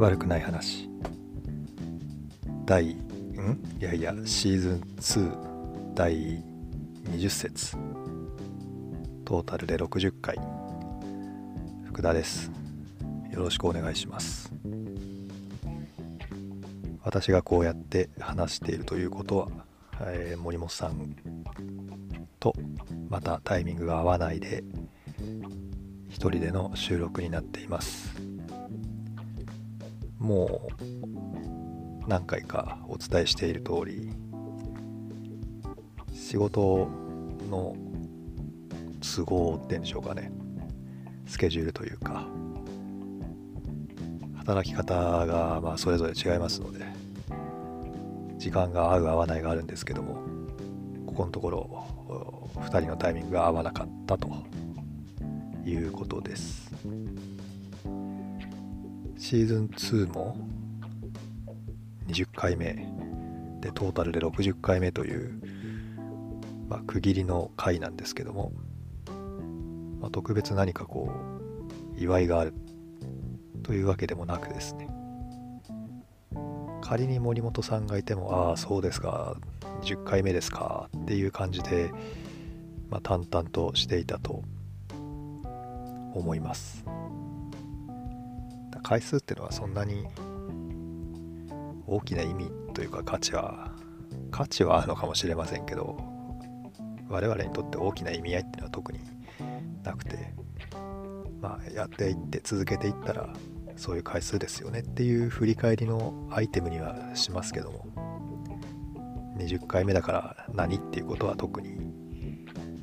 悪くない話。第ん？いやいやシーズン2第20節。トータルで60回。福田です。よろしくお願いします。私がこうやって話しているということは、えー、森本さんとまたタイミングが合わないで一人での収録になっています。もう何回かお伝えしている通り仕事の都合っていうんでしょうかね。スケジュールというか働き方がまあそれぞれ違いますので時間が合う合わないがあるんですけどもここのところ2人のタイミングが合わなかったということです。シーズン2も20回目。でトータルで60回目という、まあ、区切りの回なんですけども、まあ、特別何かこう祝いがあるというわけでもなくですね。仮に森本さんがいてもああそうですか20回目ですかっていう感じで、まあ、淡々としていたと思います。回数っていうのはそんなに大きな意味というか価値は価値はあるのかもしれませんけど我々にとって大きな意味合いっていうのは特になくてまあやっていって続けていったらそういう回数ですよねっていう振り返りのアイテムにはしますけども20回目だから何っていうことは特に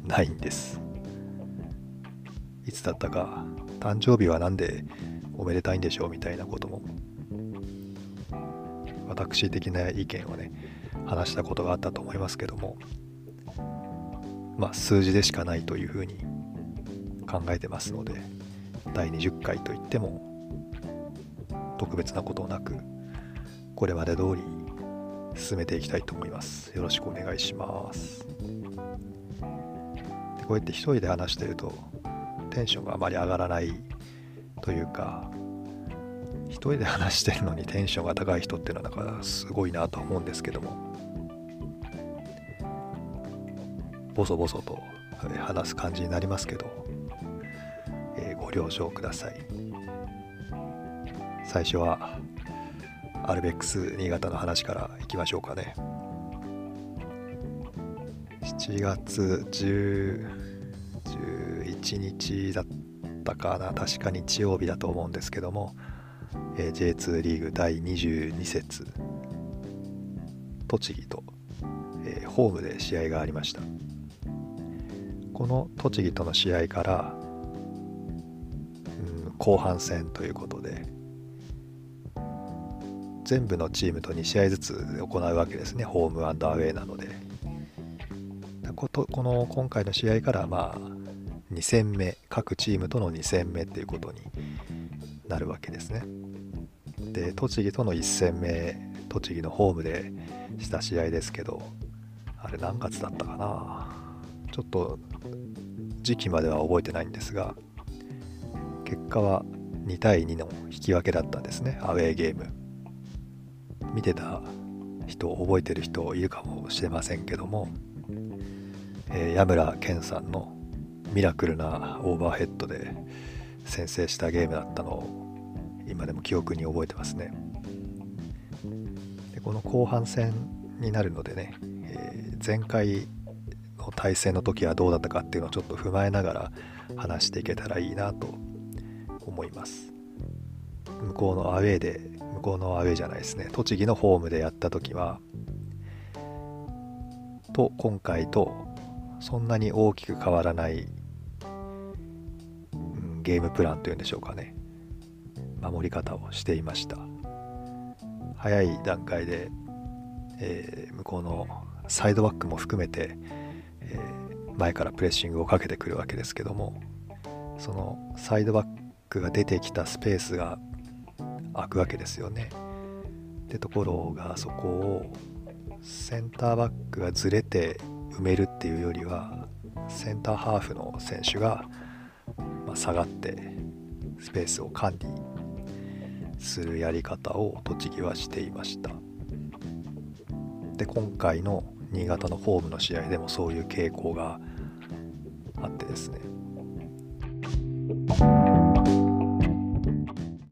ないんです。いつだったか誕生日は何でおめでたいんでしょうみたいなことも私的な意見をね話したことがあったと思いますけどもまあ数字でしかないというふうに考えてますので第20回といっても特別なことなくこれまで通り進めていきたいと思います。よろしくお願いします。でこうやって一人で話してるとテンションがあまり上がらないというか一人で話してるのにテンションが高い人っていうのはなんかすごいなと思うんですけどもボソボソと話す感じになりますけど、えー、ご了承ください。最初はアルベックス新潟の話からいきましょうかね。7月11日だったかな。確か日曜日だと思うんですけども、えー、J2 リーグ第22節。栃木と、えー、ホームで試合がありました。この栃木との試合から、うん、後半戦ということで全部のチームと2試合ずつ行うわけですね。ホームアンダーウェイなので。この今回の試合からまあ2戦目各チームとの2戦目っていうことになるわけですね。で栃木との1戦目栃木のホームでした試合ですけどあれ何月だったかな。ちょっと時期までは覚えてないんですが結果は2対2の引き分けだったんですね。アウェーゲーム。見てた人覚えてる人いるかもしれませんけども、えー、矢村健さんのミラクルなオーバーヘッドで先制したゲームだったのを今でも記憶に覚えてますね。でこの後半戦になるのでね、えー、前回の対戦の時はどうだったかっていうのをちょっと踏まえながら話していけたらいいなと思います。向こうのアウェーで向こうのアウェーじゃないですね。栃木のホームでやった時はと今回とそんなに大きく変わらない、ゲームプランというんでしょうかね守り方をしていました早い段階で、えー、向こうのサイドバックも含めて、えー、前からプレッシングをかけてくるわけですけどもそのサイドバックが出てきたスペースが開くわけですよね。ってところがそこをセンターバックがずれて埋めるっていうよりはセンターハーフの選手が、下がってスペースを管理するやり方を栃木はしていました。で今回の新潟のホームの試合でもそういう傾向があってですね。